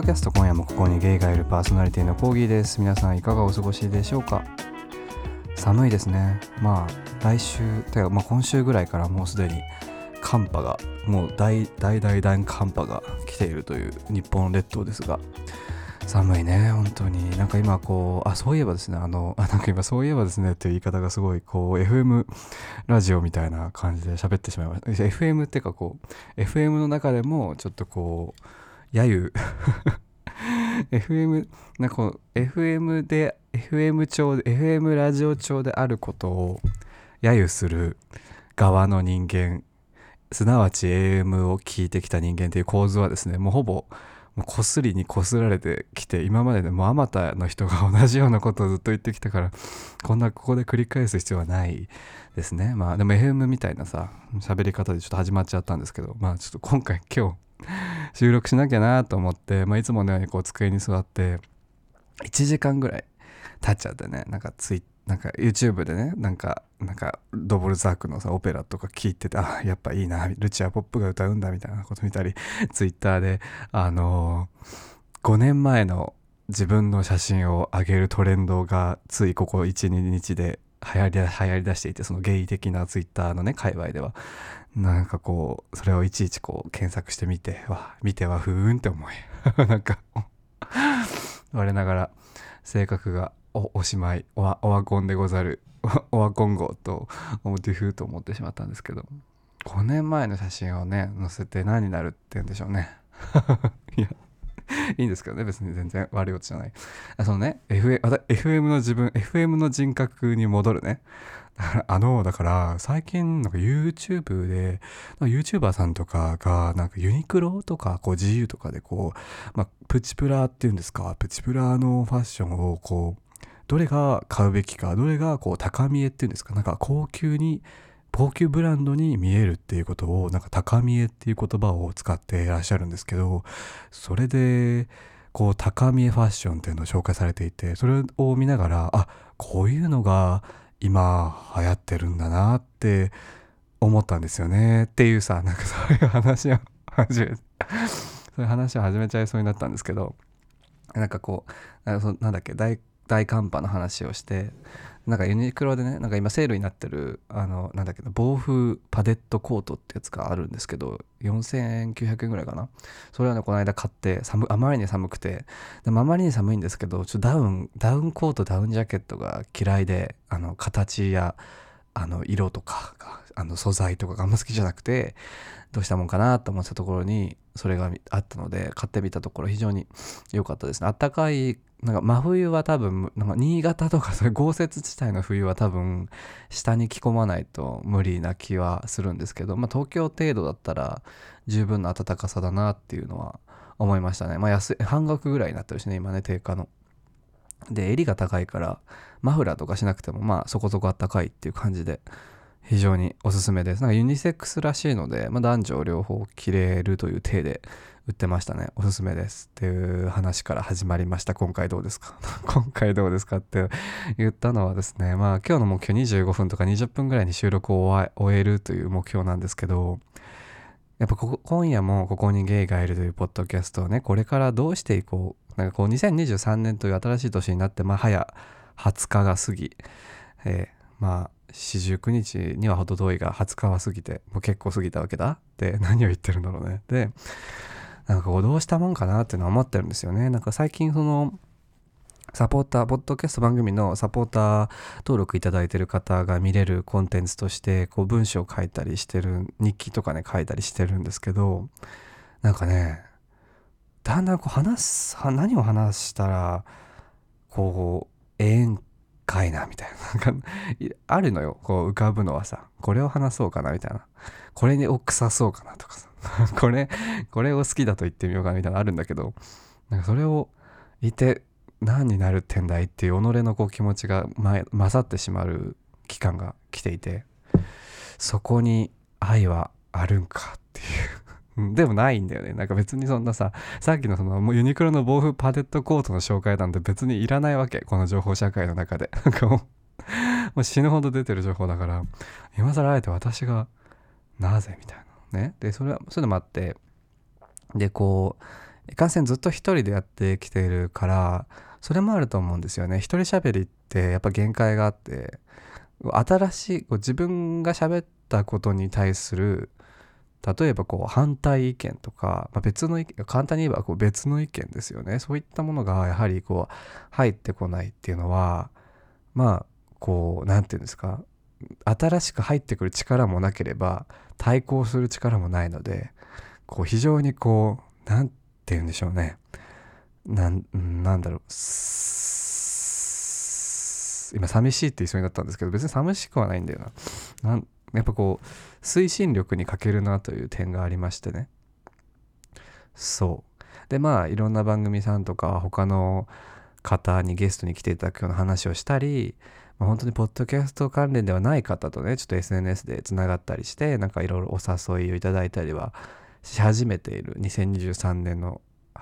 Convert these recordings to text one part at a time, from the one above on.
ドキャスト今夜もここにゲイがいるパーソナリティのコーギーです。皆さんいかがお過ごしでしょうか？寒いですね。まあ来週てか、まあ、今週ぐらいからもうすでに寒波がもう大大大大寒波が来ているという日本列島ですが。寒いね本当に。なんか今こうあそういえばですねあのあ なんか今そういえばですねっていう言い方がすごいこう FM ラジオみたいな感じで喋ってしまいました。FM っていうかこう FM の中でもちょっとこう揶揄。FM なんか FM で FM 調で FM ラジオ調であることを揶揄する側の人間。すなわち AM を聞いてきた人間っていう構図はですねもうほぼもうこすりにこすられてきて今まででもあまたの人が 同じようなことをずっと言ってきたからこんなここで繰り返す必要はないですね。まあでも FM みたいなさ喋り方でちょっと始まっちゃったんですけどまあちょっと今回今日 収録しなきゃなと思って、まあ、いつものようにこう机に座って1時間ぐらい経っちゃってねなんかツイなんか YouTube でねなんかなんかドボルザークのさオペラとか聞いててあやっぱいいなルチアポップが歌うんだみたいなこと見たり Twitter であのー、5年前の自分の写真を上げるトレンドがついここ12日で流行り流行りだしていてそのゲイ的な Twitter のね界隈では。なんかこうそれをいちいちこう検索してみてわ見てはふーんって思い。なんか我ながら性格がおおしまいオワオワコンでござるオワコン号と思ってふうと思ってしまったんですけど。5年前の写真をね載せて何になるって言うんでしょうね。いや。いいんですけどね別に全然悪いことじゃない。そのね、F、FM の自分 FM の人格に戻るね。あのだから最近なんか YouTube で YouTuber さんとかがなんかユニクロとかこう GU とかでこう、まあ、プチプラっていうんですか？プチプラのファッションをこうどれが買うべきかどれがこう高見えっていうんですか？なんか高級に高級ブランドに見えるっていうことをなんか高見えっていう言葉を使っていらっしゃるんですけどそれでこう高見えファッションっていうのを紹介されていてそれを見ながらあこういうのが今流行ってるんだなって思ったんですよねっていうさなんかそういう話を始めそういう話を始めちゃいそうになったんですけどなんかこうなんだっけ大大寒波の話をしてなんかユニクロでねなんか今セールになってるあのなんだっけ暴風パデットコートってやつがあるんですけど4900円ぐらいかな。それはねこの間買って寒あまりに寒くてでもあまりに寒いんですけどちょっとダウンダウンコートダウンジャケットが嫌いであの形やあの色とかあの素材とかがあんま好きじゃなくてどうしたもんかなと思ってたところにそれがあったので買ってみたところ非常に良かったですね。あったかいなんか真冬は多分なんか新潟とかそういう豪雪地帯の冬は多分下に着込まないと無理な気はするんですけど、まあ、東京程度だったら十分な暖かさだなっていうのは思いましたね。まあ安い半額ぐらいになってるしね今ね定価の。で襟が高いからマフラーとかしなくてもまあそこそこ暖かいっていう感じで非常におすすめです。なんかユニセックスらしいので、まあ、男女両方着れるという体で売ってましたね。おすすめです。っていう話から始まりました。今回どうですか？今回どうですかって言ったのはですね、まあ今日の目標25分とか20分ぐらいに収録を終えるという目標なんですけど、やっぱ今夜もここにゲイがいるというポッドキャストをね、これからどうしていこう。なんかこう2023年という新しい年になって、まあ早20日が過ぎ、えー、まあ四十九日には程遠いが20日は過ぎてもう結構過ぎたわけだ。って 何を言ってるんだろうね。でなんかこうどうしたもんかなっていうのは思ってるんですよね。なんか最近そのサポーター、ポッドキャスト番組のサポーター登録いただいてる方が見れるコンテンツとして、こう文章を書いたりしてる、日記とかね、書いたりしてるんですけど、なんかね、だんだんこう話す、何を話したら、こう、ええんかいな、みたいな。なんか、あるのよ。こう浮かぶのはさ、これを話そうかな、みたいな。これにを腐そうかなとかさ。これ、これを好きだと言ってみようかな、みたいなのあるんだけど、なんかそれを言って何になるってんだいっていう己のこう気持ちが勝ってしまう期間が来ていて、そこに愛はあるんかっていうでもないんだよね。なんか別にそんなさ、さっきのそのもうユニクロの防風パテットコートの紹介なんて別にいらないわけ。この情報社会の中で。なんかもう、もう死ぬほど出てる情報だから、今更あえて私が、なぜみたいな。ね。で、それは、そういうのもあって、でこういかんせんずっと一人でやってきてるからそれもあると思うんですよね一人喋りってやっぱ限界があって新しいこう自分が喋ったことに対する例えばこう反対意見とか、まあ、別の意見簡単に言えばこう別の意見ですよね。そういったものがやはりこう入ってこないっていうのはまあこう何て言うんですか新しく入ってくる力もなければ対抗する力もないのでこう非常にこう何て言うんでしょうね。なんなんだろう。今寂しいって言いそうになったんですけど別に寂しくはないんだよな。なんやっぱこう推進力に欠けるなという点がありましてね。そう。でまあいろんな番組さんとか他の方にゲストに来ていただくような話をしたり、まあ、本当にポッドキャスト関連ではない方とねちょっと SNS でつながったりしてなんかいろいろお誘いをいただいたりはし始めている2023年の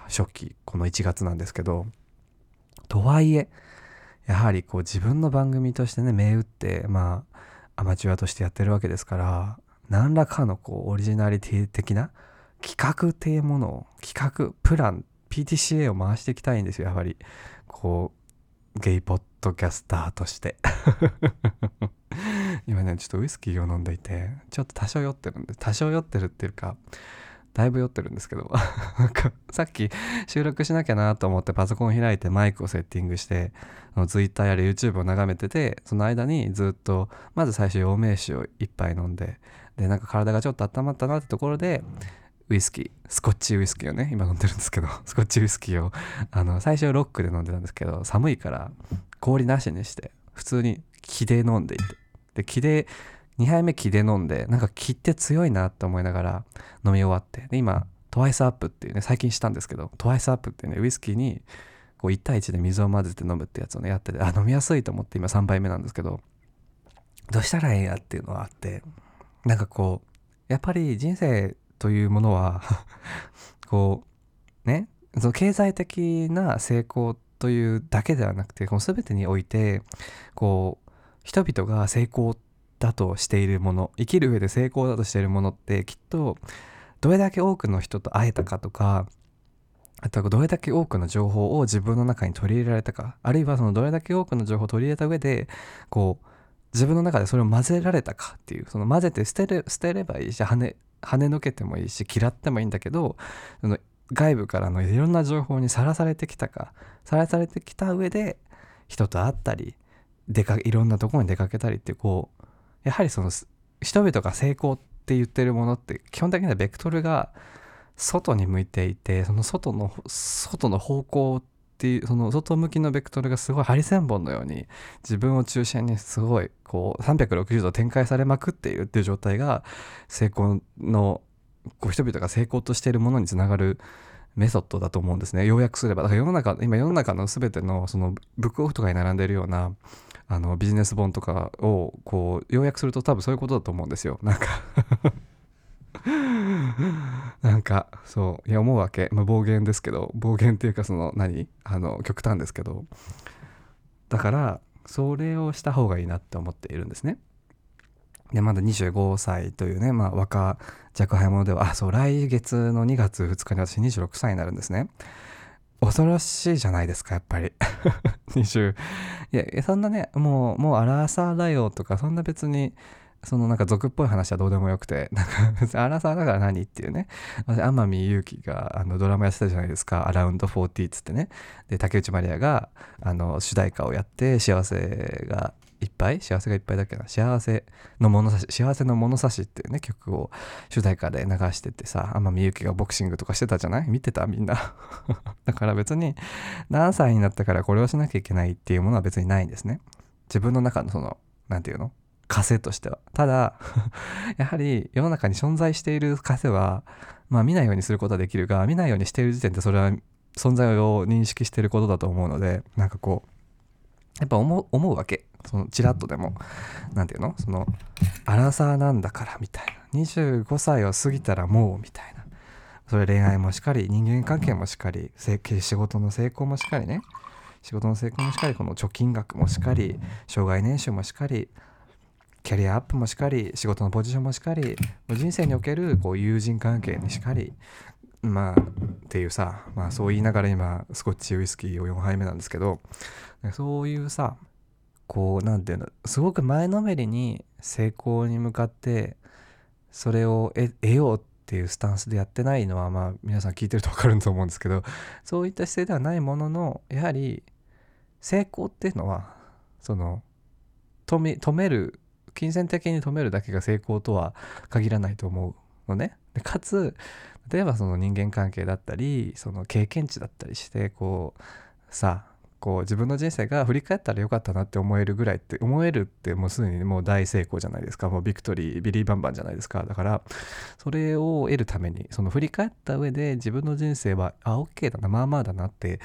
初期この1月なんですけど。とはいえやはりこう自分の番組としてね銘打ってまあアマチュアとしてやってるわけですから何らかのこうオリジナリティ的な企画っていうものを企画プラン PTCA を回していきたいんですよやはり。こうゲイポッドキャスターとして。今ねちょっとウイスキーを飲んでいてちょっと多少酔ってるんで多少酔ってるっていうかだいぶ酔ってるんですけど。さっき収録しなきゃなと思ってパソコン開いてマイクをセッティングしてツイッターやら YouTube を眺めててその間にずっとまず最初陽明酒を一杯飲んででなんか体がちょっと温まったなってところでウイスキースコッチウイスキーをね今飲んでるんですけど スコッチウイスキーをあの最初ロックで飲んでたんですけど寒いから氷なしにして普通に気で飲んでいて。で気で2杯目気で飲んでなんか気って強いなって思いながら飲み終わって。で今トワイスアップっていうね最近したんですけどトワイスアップっていうねウイスキーにこう1対1で水を混ぜて飲むってやつをねやっててあ飲みやすいと思って今3杯目なんですけどどうしたらええやっていうのがあってなんかこうやっぱり人生というものは こうねその経済的な成功というだけではなくてこの全てにおいてこう人々が成功ってだとしているもの生きる上で成功だとしているものってきっとどれだけ多くの人と会えたかとかあとはどれだけ多くの情報を自分の中に取り入れられたかあるいはそのどれだけ多くの情報を取り入れた上でこう自分の中でそれを混ぜられたかっていうその混ぜて捨てる捨てればいいし跳ね跳ねのけてもいいし嫌ってもいいんだけどその外部からのいろんな情報にさらされてきたかさらされてきた上で人と会ったり出かいろんなところに出かけたりってこうやはりその人々が成功って言ってるものって基本的にはベクトルが外に向いていてその外の外の方向っていうその外向きのベクトルがすごいハリセンボンのように自分を中心にすごいこう360度展開されまくっているっていう状態が成功のこう人々が成功としているものにつながるメソッドだと思うんですね。要約すればだから世の中今世の中の全てのそのブックオフとかに並んでいるようなあのビジネス本とかをこう要約すると多分そういうことだと思うんですよ。なんか。なんかそう。いや思うわけ、まあ、暴言ですけど。暴言っていうかその何？あの極端ですけど。だからそれをした方がいいなって思っているんですね。でまだ25歳というね、まあ、若若輩者ではあそう来月の2月2日に私26歳になるんですね。恐ろしいじゃないですかやっぱり。20いやそんなねもうもうアラサーだよとかそんな別にそのなんか俗っぽい話はどうでもよくて、なんか別にアラサーだから何っていうね、天海祐希があのドラマやってたじゃないですか、アラウンド40っつってね。で、竹内まりやがあの主題歌をやって、幸せがいっぱい幸せがいっぱいだっけな。幸せの物差し幸せの物差しっていうね曲を主題歌で流しててさ天海祐希がボクシングとかしてたじゃない？見てた？みんな。だから別に何歳になったからこれをしなきゃいけないっていうものは別にないんですね。自分の中のその何て言うの？枷としては。ただ やはり世の中に存在している枷はまあ見ないようにすることはできるが見ないようにしている時点でそれは存在を認識していることだと思うのでなんかこうやっぱ思う思うわけ。そのちらっとでも。何て言うの？そのアラサーなんだからみたいな。25歳を過ぎたらもうみたいな。それ恋愛もしっかり人間関係もしっかり仕事の成功もしっかりね。仕事の成功もしっかりこの貯金額もしっかり障害年収もしっかりキャリアアップもしっかり仕事のポジションもしっかり人生におけるこう友人関係にしっかりまあっていうさ、まあ、そう言いながら今スコッチウイスキーを4杯目なんですけどそういうさこう何て言うのすごく前のめりに成功に向かってそれを得ようっていうスタンスでやってないのはまあ皆さん聞いてると分かると思うんですけどそういった姿勢ではないもののやはり成功っていうのはその止め止める金銭的に止めるだけが成功とは限らないと思うのね。でかつ例えばその人間関係だったりその経験値だったりしてこうさこう自分の人生が振り返ったらよかったなって思えるぐらいって思えるってもうすでにもう大成功じゃないですか。もうビクトリービリーバンバンじゃないですか。だからそれを得るためにその振り返った上で自分の人生はあ OK だなまあまあだなって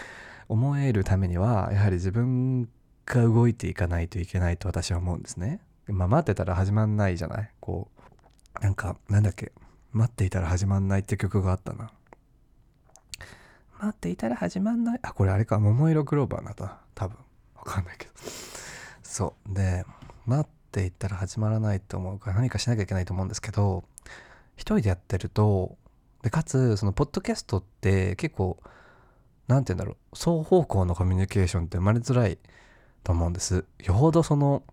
思えるためにはやはり自分が動いていかないといけないと私は思うんですね。まあ待ってたら始まんないじゃない。こうなんかなんだっけ。待っていたら始まんないって曲があったな。待っていたら始まんない。あこれあれか。桃色クローバーなだ多分。わかんないけど。そう。で待っていたら始まらないと思うから何かしなきゃいけないと思うんですけど一人でやってるとでかつそのポッドキャストって結構何て言うんだろう。双方向のコミュニケーションって生まれづらいと思うんです。よほどその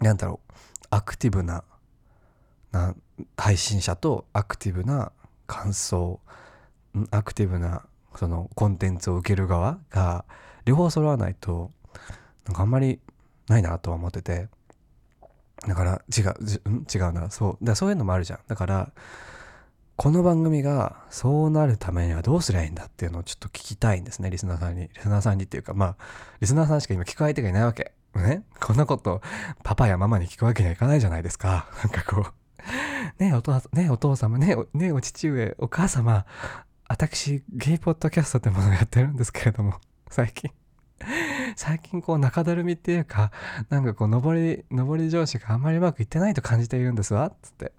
なんだろう。アクティブなな配信者とアクティブな感想アクティブなそのコンテンツを受ける側が両方揃わないとなんかあんまりないなとは思ってて。だから違う違うな。そう。だそういうのもあるじゃん。だからこの番組がそうなるためにはどうすりゃいいんだっていうのをちょっと聞きたいんですね。リスナーさんに。リスナーさんにっていうかまあリスナーさんしか今聞く相手がいないわけ。ね？こんなことパパやママに聞くわけにはいかないじゃないですか。なんかこう。ねえお父ねお父様ねえねお父上お母様私ゲイポッドキャストってものをやってるんですけれども 最近。最近こう中だるみっていうかなんかこう上り上り上司があんまりうまくいってないと感じているんですわっつって。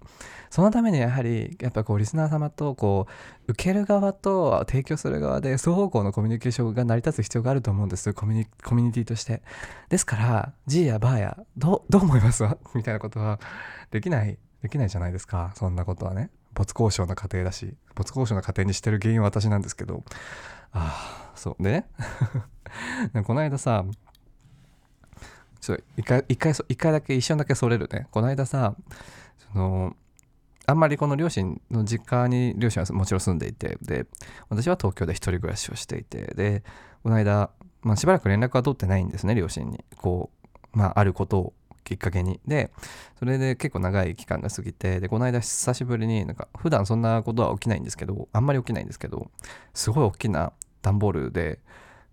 そのためにやはりやっぱこうリスナー様とこう受ける側と提供する側で双方向のコミュニケーションが成り立つ必要があると思うんです。コミュニコミュニティとして。ですから G やバーやどどう思いますわ？みたいなことはできないできないじゃないですか。そんなことはね。没交渉の過程だし没交渉の過程にしてる原因は私なんですけど。ああそうね。この間さちょっと一回一回一回だけ一瞬だけそれるね。この間さそのあんまりこの両親の実家に両親はもちろん住んでいてで私は東京で一人暮らしをしていてでこの間、まあ、しばらく連絡は取ってないんですね両親に。こうまああることを。きっかけに。でそれで結構長い期間が過ぎてでこの間久しぶりになんか普段そんなことは起きないんですけどあんまり起きないんですけどすごい大きな段ボールで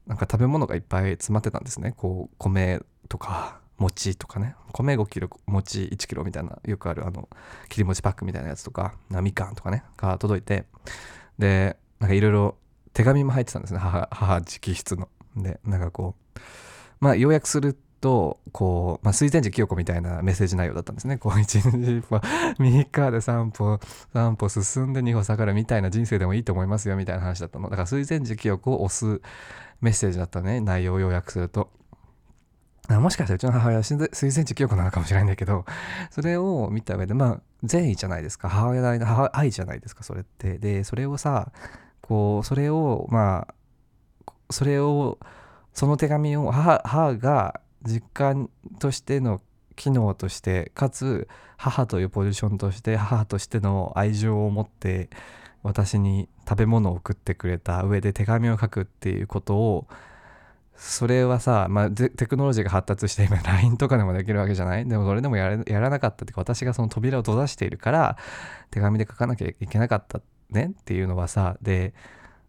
なんか食べ物がいっぱい詰まってたんですね。こう米とか餅とかね。米5キロ餅1キロみたいなよくあるあの切り餅パックみたいなやつとかみかんとかねが届いてでなんかいろいろ手紙も入ってたんですね。母直筆の。でなんかこうまあ要約するとこう、まあ、水前寺清子みたいなメッセージ内容だったんですね。こう一日歩3日で3歩3歩進んで2歩下がるみたいな人生でもいいと思いますよみたいな話だったの。だから水前寺清子を押すメッセージだったね内容を要約すると。もしかしたらうちの母親は水前寺清子なのかもしれないんだけどそれを見た上でまあ善意じゃないですか母親の母愛じゃないですかそれってでそれをさこうそれをまあそれをその手紙を母母が実感としての機能としてかつ母というポジションとして母としての愛情を持って私に食べ物を送ってくれた上で手紙を書くっていうことをそれはさ、まあ、テクノロジーが発達して今 LINE とかでもできるわけじゃない。でもそれでもやらなかったっていうか私がその扉を閉ざしているから手紙で書かなきゃいけなかったねっていうのはさで、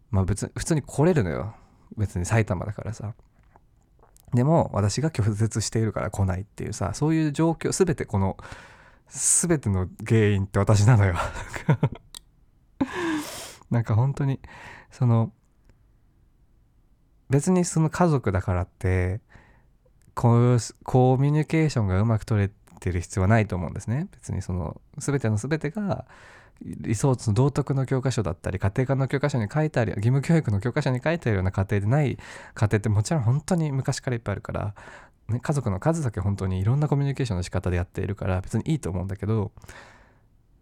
まあ、別普通に来れるのよ。別に埼玉だからさ。でも私が拒絶しているから来ないっていうさそういう状況全てこの全ての原因って私なのよ。なんか本当にその別にその家族だからってこういうコミュニケーションがうまく取れてる必要はないと思うんですね。別にその全ての全てが理想の道徳の教科書だったり家庭科の教科書に書いてある義務教育の教科書に書いてあるような家庭でない家庭ってもちろん本当に昔からいっぱいあるから、ね、家族の数だけ本当にいろんなコミュニケーションの仕方でやっているから別にいいと思うんだけど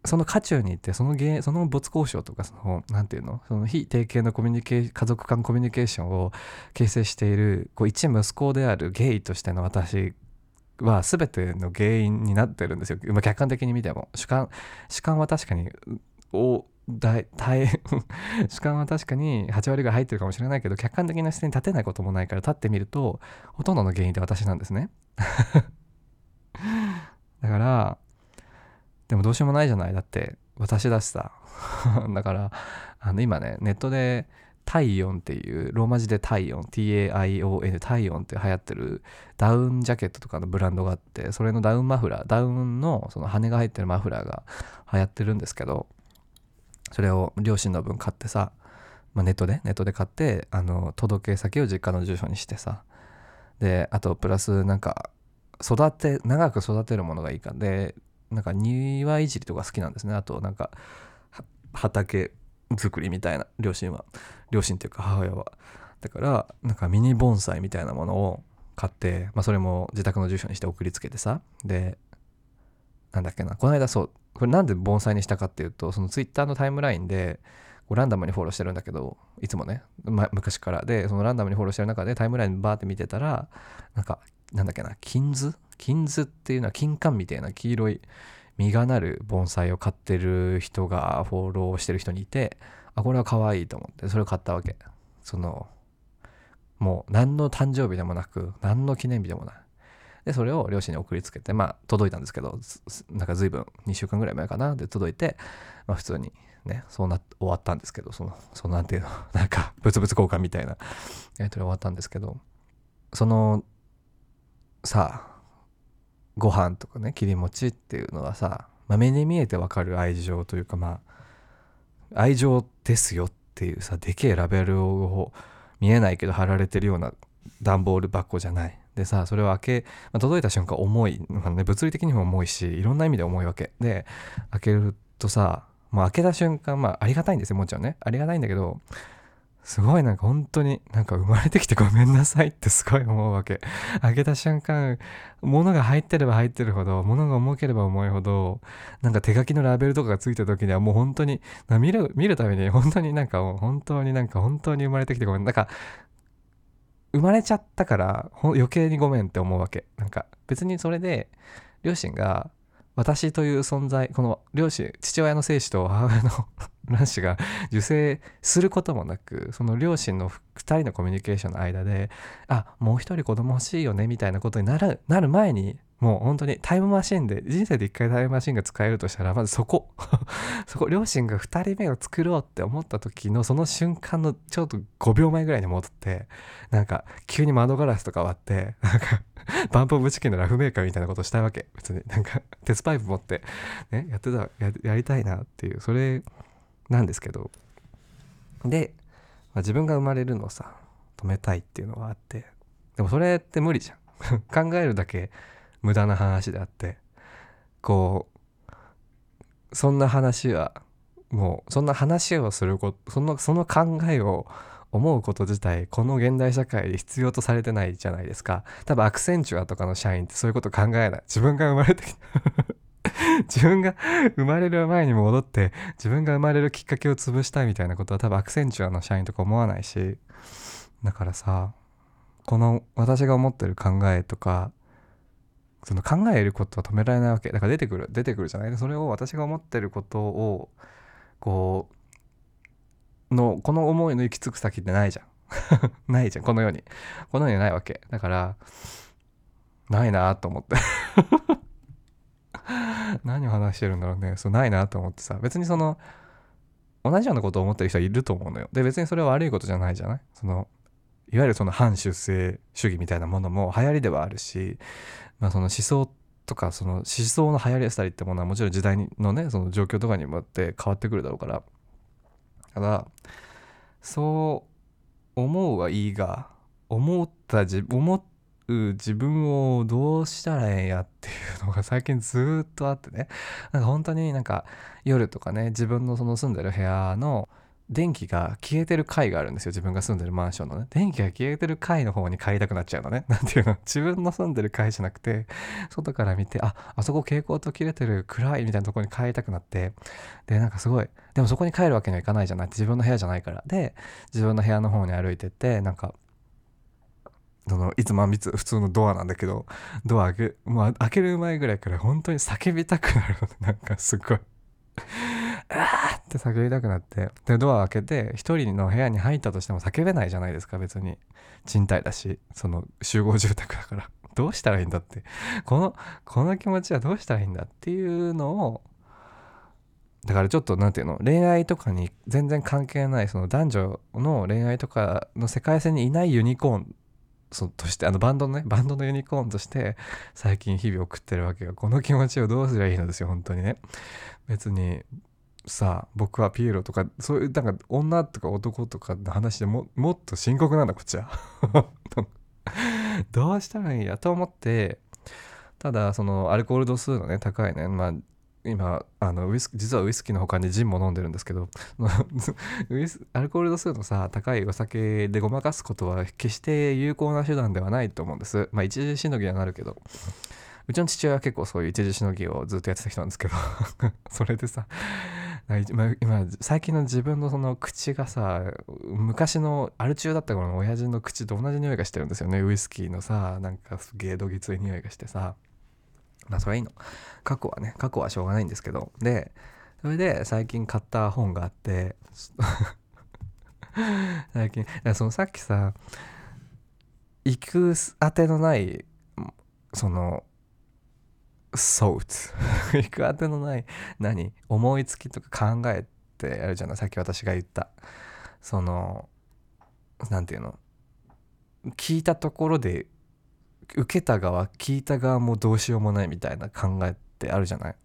その渦中にいてそのその没交渉とかそのなんていうの？その非定型のコミュニケ家族間コミュニケーションを形成しているこう一息子であるゲイとしての私は全ての原因になってるんですよ、まあ、客観的に見ても。主観主観は確かにお大大 主観は確かに8割ぐらい入ってるかもしれないけど客観的な視点に立てないこともないから立ってみるとほとんどの原因って私なんですね。だからでもどうしようもないじゃない。だって私だしさ。だからあの今ねネットで体温っていうローマ字で体温 TAION 体温って流行ってるダウンジャケットとかのブランドがあってそれのダウンマフラーダウンのその羽が入ってるマフラーが流行ってるんですけどそれを両親の分買ってさ、まあ、ネットでネットで買ってあの届け先を実家の住所にしてさであとプラスなんか育て長く育てるものがいいかでなんか庭いじりとか好きなんですね。あとなんか畑作りみたいな両親は。両親っていうか母親は。だからなんかミニ盆栽みたいなものを買って、まあ、それも自宅の住所にして送りつけてさ。でなんだっけなこの間そうこれなんで盆栽にしたかっていうとそのツイッターのタイムラインでランダムにフォローしてるんだけどいつもね、ま、昔から。でそのランダムにフォローしてる中でタイムラインバーって見てたらなんかなんだっけな金図？金図っていうのは金柑みたいな黄色い実がなる盆栽を買ってる人がフォローしてる人にいてあこれは可愛いと思ってそれを買ったわけ。そのもう何の誕生日でもなく何の記念日でもない。でそれを両親に送りつけてまあ届いたんですけどなんか随分2週間ぐらい前かな？で届いて、まあ、普通にねそうな終わったんですけどそのそのなんていうの なんか物々交換みたいなやり取り終わったんですけどそのさあご飯とかね切り餅っていうのはさ、まあ、目に見えてわかる愛情というかまあ愛情ですよっていうさでけえラベルを見えないけど貼られてるような段ボール箱じゃない。でさそれを開け、まあ、届いた瞬間重い、まあね、物理的にも重いしいろんな意味で重いわけ。で開けるとさもう開けた瞬間まあありがたいんですよもちろんね。ありがたいんだけどすごいなんか本当になんか生まれてきてごめんなさいってすごい思うわけ。開けた瞬間、物が入ってれば入ってるほど、物が重ければ重いほど、なんか手書きのラベルとかがついた時にはもう本当に、見る、見るために本当になんかもう本当になんか本当に生まれてきてごめん。なんか、生まれちゃったから余計にごめんって思うわけ。なんか別にそれで両親が私という存在この両親父親の精子と母親の 卵子が受精することもなくその両親の2人のコミュニケーションの間であもう一人子供欲しいよねみたいなことになるなる前にもう本当にタイムマシンで人生で一回タイムマシンが使えるとしたらまずそこ。そこ両親が2人目を作ろうって思った時のその瞬間のちょっと5秒前ぐらいに戻ってなんか急に窓ガラスとか割ってなんか バンプオブチキンのラフメーカーみたいなことしたいわけ別に。なんか鉄パイプ持ってねやってたややりたいなっていう。それなんですけど。で、まあ、自分が生まれるのをさ止めたいっていうのがあって。でもそれって無理じゃん。考えるだけ無駄な話であってこうそんな話はもうそんな話をすることそのその考えを思うこと自体この現代社会で必要とされてないじゃないですか。多分アクセンチュアとかの社員ってそういうこと考えない。自分が生まれてきた。自分が生まれる前に戻って自分が生まれるきっかけを潰したいみたいなことは多分アクセンチュアの社員とか思わないし。だからさこの私が思ってる考えとかその考えることは止められないわけ。だから出てくる出てくるじゃない？それを私が思ってることをこうのこの思いの行き着く先ってないじゃん。ないじゃん。この世に。この世にないわけ。だからないなと思って。何を話してるんだろうね。そうないなと思ってさ。別にその同じようなことを思ってる人はいると思うのよ。で別にそれは悪いことじゃないじゃない？そのいわゆるその反出生主義みたいなものも流行りではあるしまあ、その思想とかその思想の流行りしたりってものはもちろん時代のねその状況とかにもよって変わってくるだろうから。ただそう思うはいいが思った自思う自分をどうしたらええんやっていうのが最近ずっとあってね。なんか本当になんか夜とかね自分のその住んでる部屋の電気が消えてる階があるんですよ。自分が住んでるマンションのね。電気が消えてる階の方に帰りたくなっちゃうのね。なんていうの。自分の住んでる階じゃなくて外から見てああそこ蛍光灯切れてる暗いみたいなとこに帰りたくなって。でなんかすごいでもそこに帰るわけにはいかないじゃない。自分の部屋じゃないから。で自分の部屋の方に歩いてってなんかそのいつも普通のドアなんだけどドア開け,、まあ、開ける前ぐらいから本当に叫びたくなるのなんかすごい。あ ーって叫びたくなってでドア開けて一人の部屋に入ったとしても叫べないじゃないですか別に。賃貸だしその集合住宅だから。どうしたらいいんだって。このこの気持ちはどうしたらいいんだっていうのをだからちょっと何て言うの恋愛とかに全然関係ないその男女の恋愛とかの世界線にいないユニコーンそとしてあのバンドのねバンドのユニコーンとして最近日々送ってるわけよ。この気持ちをどうすりゃいいのですよ本当にね。別にさ僕はピエロとかそういうなんか女とか男とかの話でももっと深刻なんだこっちは。どうしたらいいや？と思ってただそのアルコール度数のね高いね。まあ今あのウイス実はウイスキーの他にジンも飲んでるんですけど アルコール度数のさ高いお酒でごまかすことは決して有効な手段ではないと思うんです。まあ一時しのぎはなるけど。うちの父親は結構そういう一時しのぎをずっとやってた人なんですけど。それでさ今最近の自分のその口がさ昔のアル中だった頃の親父の口と同じ匂いがしてるんですよね。ウイスキーのさなんかすげえどぎつい匂いがしてさ。まあそれはいいの。過去はね過去はしょうがないんですけど。でそれで最近買った本があって 最近そのさっきさ行くあてのないそのソーツ行くあてのない何？思いつきとか考えってやるじゃない？さっき私が言った。その何て言うの？聞いたところで受けた側聞いた側もどうしようもないみたいな考えってあるじゃない？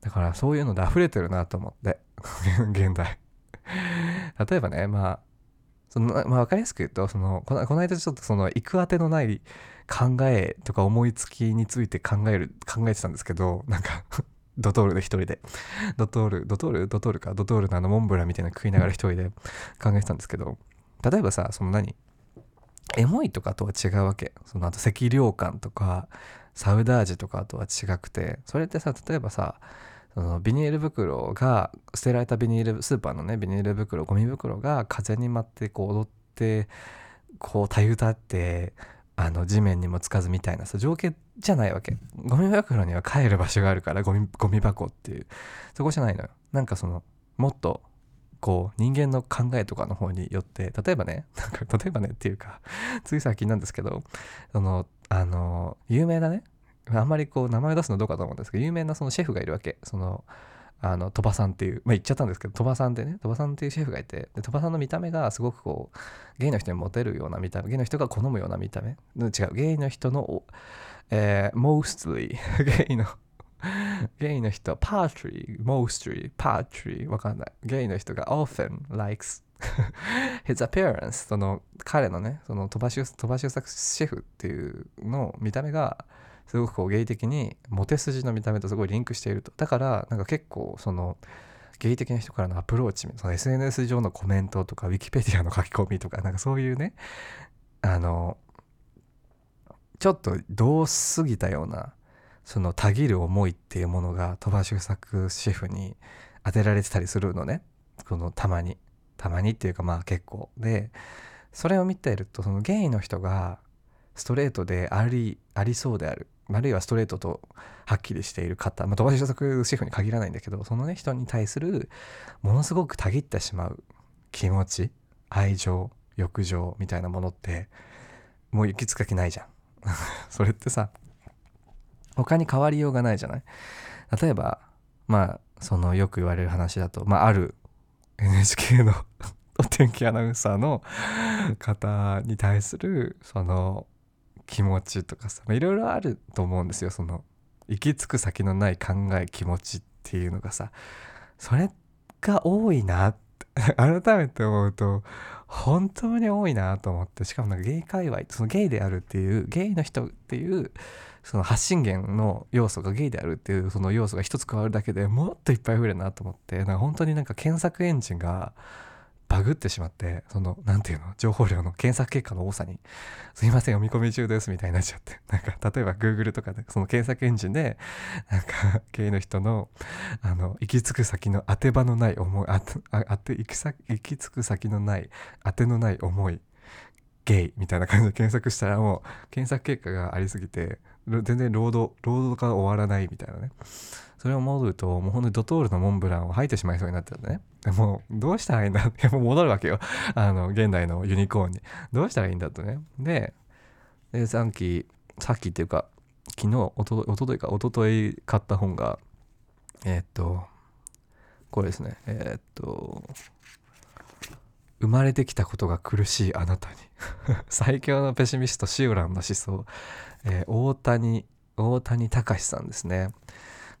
だからそういうので溢れてるなと思って。現代。例えばねまあそのまあ、分かりやすく言うとそのこのこの間ちょっとその行くあてのない考えとか思いつきについて考える考えてたんですけどなんか ドトールで一人で。ドトールドトールドトールか？ドトールのあのモンブランみたいな食いながら一人で考えてたんですけど例えばさその何？エモいとかとは違うわけ。そのあと赤涼感とかサウダージとかとは違くて。それってさ例えばさそのビニール袋が捨てられたビニールスーパーのねビニール袋ゴミ袋が風に舞ってこう踊ってこうたゆたってあの地面にもつかずみたいなさ情景じゃないわけ。ゴミ袋には帰る場所があるからゴミゴミ箱っていう。そこじゃないのよ。なんかそのもっとこう人間の考えとかの方によって例えばね なんか例えばねっていうかつい最近なんですけどそのあの有名なねあんまりこう名前を出すのどうかと思うんですけど有名なそのシェフがいるわけ。そのあの鳥羽さんっていうまあ言っちゃったんですけど鳥羽さんってね鳥羽さんっていうシェフがいてで鳥羽さんの見た目がすごくこうゲイの人にモテるような見た目ゲイの人が好むような見た目違うゲイの人のえー、mostly ゲイのゲイの人、パートリー、mostly、パートリー、わかんない。ゲイの人が often likes his appearance その彼のね、その飛ばし、飛ばし作シェフっていうの見た目がすごくこうゲイ的にモテ筋の見た目とすごいリンクしていると。だからなんか結構そのゲイ的な人からのアプローチ、その SNS 上のコメントとか、ウィキペディアの書き込みとか、なんかそういうね、あの、ちょっとどう過ぎたようなそのたぎる思いっていうものが鳥羽周作シェフに当てられてたりするのね。このたまに。たまにっていうかまあ結構。でそれを見ているとそのゲイの人がストレートでありありそうである。あるいはストレートとはっきりしている方、まあ、鳥羽周作シェフに限らないんだけどそのね人に対するものすごくたぎってしまう気持ち愛情欲情みたいなものってもう行き着かきないじゃん。それってさ他に変わりようがないじゃない？例えばまあそのよく言われる話だと、まあ、ある NHK のお 天気アナウンサーの方に対するその気持ちとかさいろいろあると思うんですよ。その行き着く先のない考え気持ちっていうのがさ。それが多いな。っ て改めて思うと本当に多いなと思って。しかもなんかゲイ界隈そのゲイであるっていうゲイの人っていうその発信源の要素がゲイであるっていうその要素が一つ加わるだけでもっといっぱい増えるなと思って。なんか本当になんか検索エンジンがバグってしまってその何ていうの情報量の検索結果の多さに「すいません読み込み中です」みたいになっちゃって なんか例えば Google とかでその検索エンジンでなんか経営の人のあの行き着く先の当て場のない思いああて行き先行き着く先のない当てのない思いゲイみたいな感じで検索したらもう検索結果がありすぎて全然ロードロードが終わらないみたいなね。それを戻るともうほんとドトールのモンブランを吐いてしまいそうになっちゃってね。もうどうしたらいいんだ？ってもう戻るわけよ。あの現代のユニコーンに。どうしたらいいんだとね。ででさっきさっきっていうか昨日おとおとといかおととい買った本がえー、っとこれですね。えー、っと生まれてきたことが苦しいあなたに。最強のペシミストシオランの思想、えー、大谷大谷隆さんですね。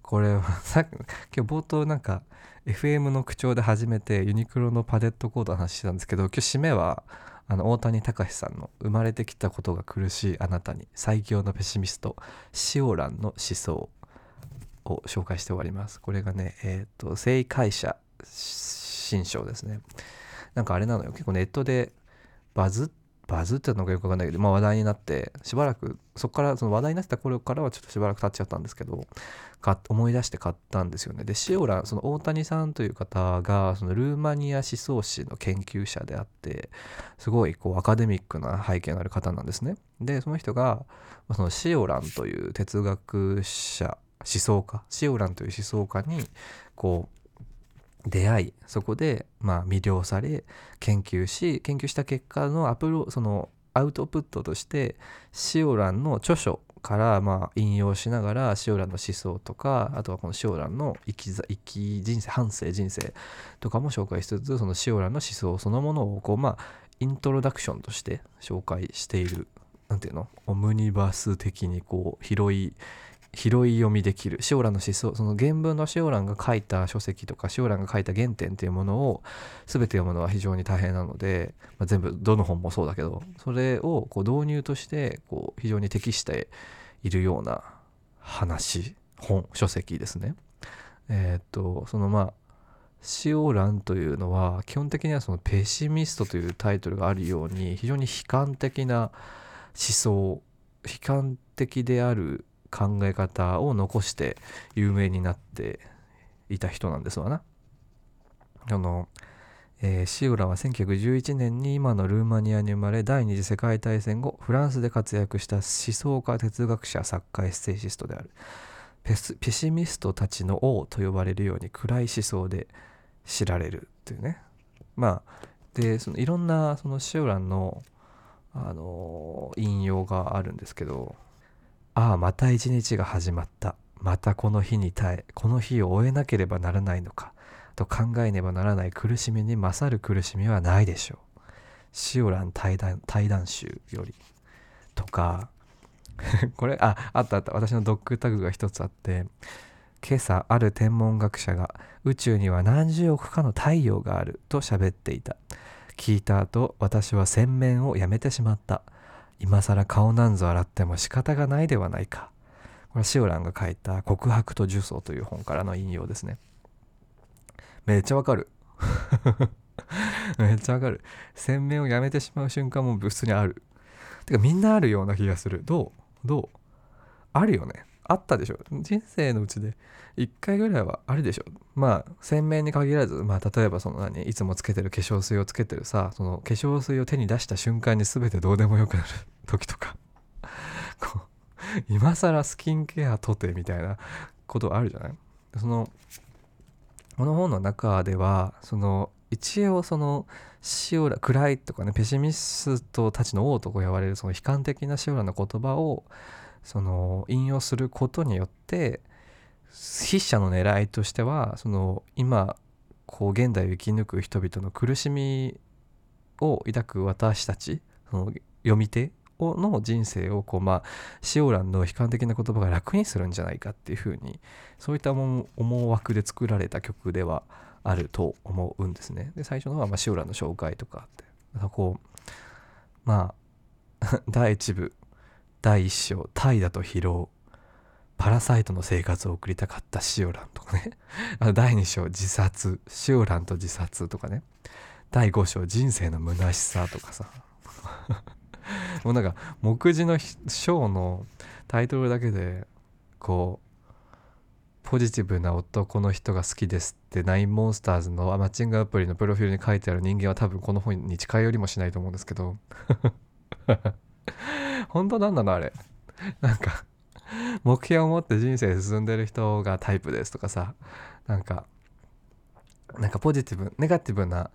これは さっき今日冒頭なんか FM の口調で始めてユニクロのパレットコードの話してたんですけど今日締めはあの大谷隆さんの「生まれてきたことが苦しいあなたに最強のペシミストシオランの思想」を紹介して終わります。これがねえっ、ー、と正解者新章ですね。なんかあれなのよ。結構ネットでバズバズってたのかよくわかんないけど、まあ、話題になってしばらくそこからその話題になってた頃からはちょっとしばらく経っちゃったんですけど思い出して買ったんですよね。でシオランその大谷さんという方がそのルーマニア思想史の研究者であってすごいこうアカデミックな背景のある方なんですね。でその人がそのシオランという哲学者思想家シオランという思想家にこう出会いそこでまあ魅了され研究し研究した結果のアプロそのアウトプットとしてシオランの著書からまあ引用しながらシオランの思想とかあとはこのシオランの生き生き人生半生人生とかも紹介しつつそのシオランの思想そのものをこうまあイントロダクションとして紹介している何ていうの？オムニバス的にこう広い拾い読みできるシオランの思想その原文のシオランが書いた書籍とかシオランが書いた原点っていうものを全て読むのは非常に大変なので、まあ、全部どの本もそうだけどそれをこう導入としてこう非常に適しているような話本書籍ですね。えー、っとそのまあシオランというのは基本的にはそのペシミストというタイトルがあるように非常に悲観的な思想悲観的である考え方を残して有名になっていた人なんですわな。あの、えー、シオラは1911年に今のルーマニアに生まれ第二次世界大戦後フランスで活躍した思想家哲学者作家エッセイシストであるペスペシミストたちの王と呼ばれるように暗い思想で知られるっていうねまあでそのいろんなそのシオランのあの引用があるんですけどああまた一日が始まった。またこの日に耐えこの日を終えなければならないのか。と考えねばならない苦しみに勝る苦しみはないでしょう。シオラン対談対談集より。とか これああったあった。私のドッグタグが一つあって今朝ある天文学者が宇宙には何十億かの太陽があると喋っていた。聞いた後私は洗面をやめてしまった。今更顔なんぞ洗っても仕方がないではないか。これはシオランが書いた「告白と呪詛」という本からの引用ですね。めっちゃわかる。めっちゃわかる。洗面をやめてしまう瞬間も物質にある。てかみんなあるような気がする。どう？どう？あるよね。あったでしょ。人生のうちで1回ぐらいはあるでしょ。まあ鮮明に限らずまあ例えばその何いつもつけてる化粧水をつけてるさその化粧水を手に出した瞬間に全てどうでもよくなる 時とか。こう今更スキンケアとてみたいなことあるじゃない？そのこの本の中ではその一応そのシオラ暗いとかねペシミストたちの王と呼ばれるその悲観的なシオラの言葉をその引用することによって筆者の狙いとしてはその今こう現代を生き抜く人々の苦しみを抱く私たちその読み手の人生をこうまあシオランの悲観的な言葉が楽にするんじゃないかっていうふうにそういった思惑で作られた曲ではあると思うんですね。で最初のはまあシオランの紹介とかってこうまあ 第1部第1章「怠惰と疲労」パラサイトの生活を送りたかったシオランとかね。第2章自殺。シオランと自殺とかね。第5章人生の虚しさとかさ。もうなんか目次の章のタイトルだけでこうポジティブな男の人が好きですってナインモンスターズのマッチングアプリのプロフィールに書いてある人間は多分この本に近寄りもしないと思うんですけど。本当なんなのあれ？なんか目標を持って人生進んでる人がタイプですとかさ。なんかなんかポジティブネガティブな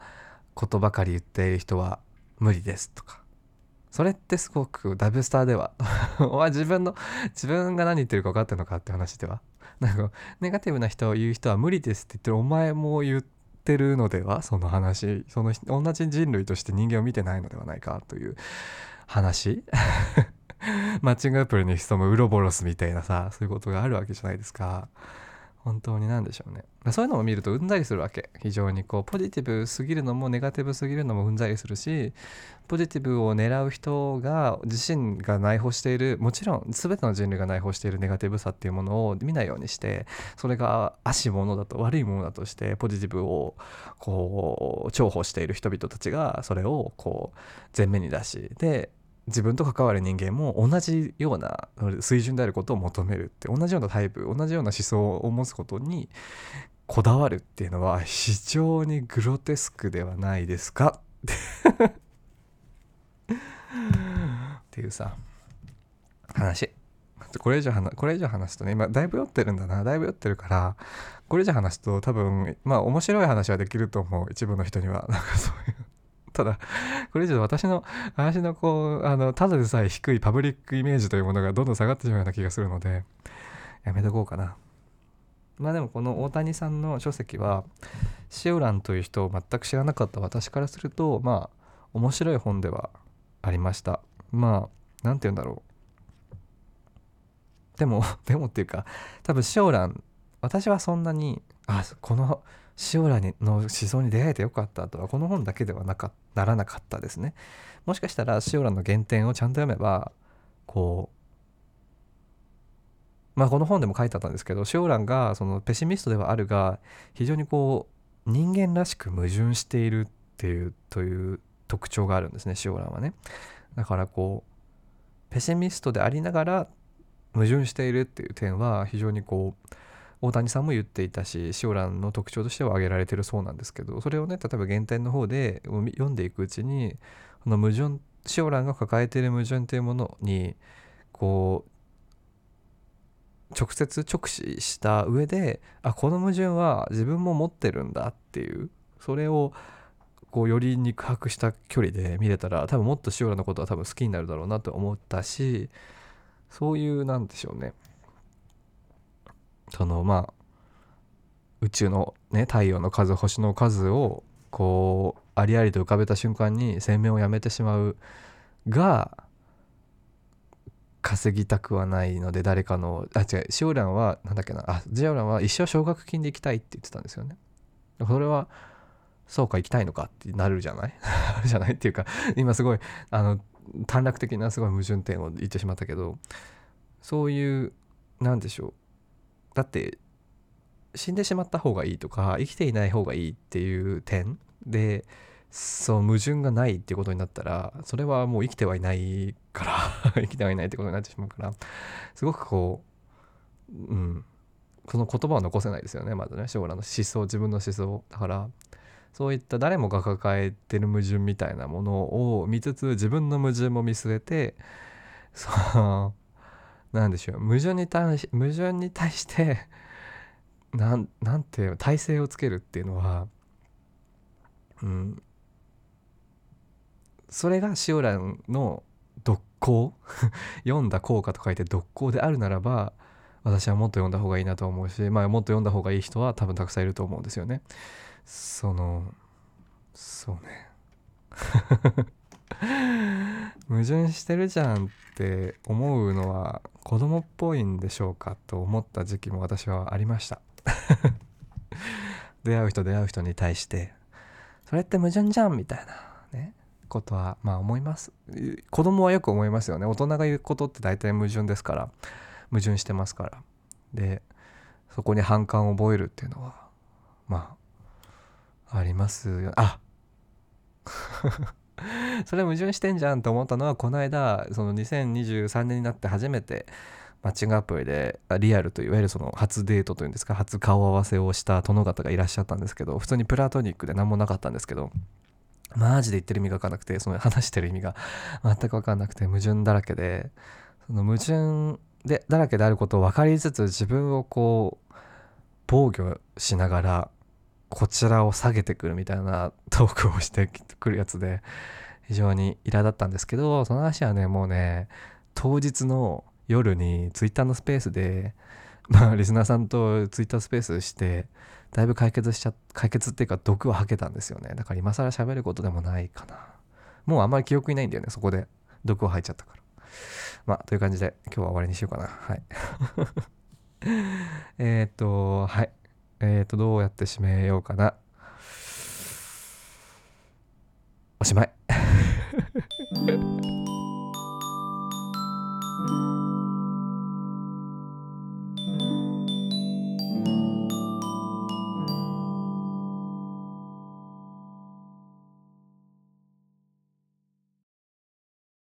ことばかり言っている人は無理ですとか。それってすごくダブスターでは 自分の自分が何言ってるか分かってるのかって話では。なんかネガティブな人を言う人は無理ですって言ってるお前も言ってるのではその話その同じ人類として人間を見てないのではないかという話？マッチングアプリに潜むウロボロスみたいなさそういうことがあるわけじゃないですか。本当に何でしょうね。そういうのを見るとうんざりするわけ。非常にこうポジティブすぎるのもネガティブすぎるのもうんざりするしポジティブを狙う人が自身が内包しているもちろん全ての人類が内包しているネガティブさっていうものを見ないようにしてそれが悪しものだと悪いものだとしてポジティブをこう重宝している人々たちがそれをこう前面に出しで自分と関わる人間も同じような水準であることを求めるって同じようなタイプ同じような思想を持つことにこだわるっていうのは非常にグロテスクではないですか？っていうさ話。これ以上話これ以上話すとね今だいぶ酔ってるんだな。だいぶ酔ってるからこれ以上話すと多分まあ面白い話はできると思う。一部の人には。なんかそういう。ただ、これ以上私の、私のこう、あの、ただでさえ低いパブリックイメージというものがどんどん下がってしまうような気がするので、やめとこうかな。まあでもこの大谷さんの書籍は、シオランという人を全く知らなかった私からすると、まあ、面白い本ではありました。まあ、なんて言うんだろう。でも、でもっていうか、多分シオラン、私はそんなに、あ、この塩らの思想に出会えてよかったとはこの本だけではなかならなかったですね。もしかしたら塩らの原点をちゃんと読めばこうまあこの本でも書いてあったんですけど塩蘭がそのペシミストではあるが非常にこう人間らしく矛盾しているっていうという特徴があるんですね塩蘭はね。だからこうペシミストでありながら矛盾しているっていう点は非常にこう大谷さんも言っていたしシオランの特徴としては挙げられてるそうなんですけどそれをね例えば原点の方で読んでいくうちにこの矛盾シオランが抱えている矛盾というものにこう直接直視した上であこの矛盾は自分も持ってるんだっていうそれをこうより肉薄した距離で見れたら多分もっとシオラのことは多分好きになるだろうなと思ったしそういうなんでしょうね。そのまあ宇宙のね太陽の数星の数をこうありありと浮かべた瞬間に生命をやめてしまうが稼ぎたくはないので誰かのあ違うシオランはなんだっけなあジオランは一生奨学金で行きたいって言ってたんですよね。それはそうか行きたいのかってなるじゃない？じゃないっていうか今すごいあの短絡的なすごい矛盾点を言ってしまったけどそういうなんでしょうだって死んでしまった方がいいとか生きていない方がいいっていう点でその矛盾がないっていうことになったらそれはもう生きてはいないから 生きてはいないってことになってしまうからすごくこううんその言葉を残せないですよねまずね将来の思想自分の思想。だからそういった誰もが抱えてる矛盾みたいなものを見つつ自分の矛盾も見据えてその何でしょう。矛盾に対し矛盾に対して なんなんて体制をつけるっていうのはうん。それがシオランの独行？読んだ効果と書いて独行であるならば私はもっと読んだ方がいいなと思うし、まあ、もっと読んだ方がいい人は多分たくさんいると思うんですよね。そのそうね。矛盾してるじゃんって思うのは子供っぽいんでしょうかと思った時期も私はありました。出会う人出会う人に対してそれって矛盾じゃんみたいなねことはまあ思います。子供はよく思いますよね。大人が言うことって大体矛盾ですから矛盾してますから。でそこに反感を覚えるっていうのはまあありますよあ それ矛盾してんじゃんと思ったのはこの間その2023年になって初めてマッチングアプリでリアルといわゆるその初デートというんですか初顔合わせをした殿方がいらっしゃったんですけど普通にプラトニックで何もなかったんですけどマジで言ってる意味が分かんなくてその話してる意味が 全く分かんなくて矛盾だらけでその矛盾でだらけであることを分かりつつ自分をこう防御しながらこちらを下げてくるみたいなトークをしてくるやつで非常に苛立ったんですけどその話はねもうね当日の夜にツイッターのスペースでまあリスナーさんとツイッタースペースしてだいぶ解決しちゃ解決っていうか毒を吐けたんですよね。だから今更喋ることでもないかな。もうあんまり記憶にないんだよねそこで。毒を吐いちゃったから。まあという感じで今日は終わりにしようかな。はい。えっとはい。えっ、ー、とどうやって締めようかな。おしまい。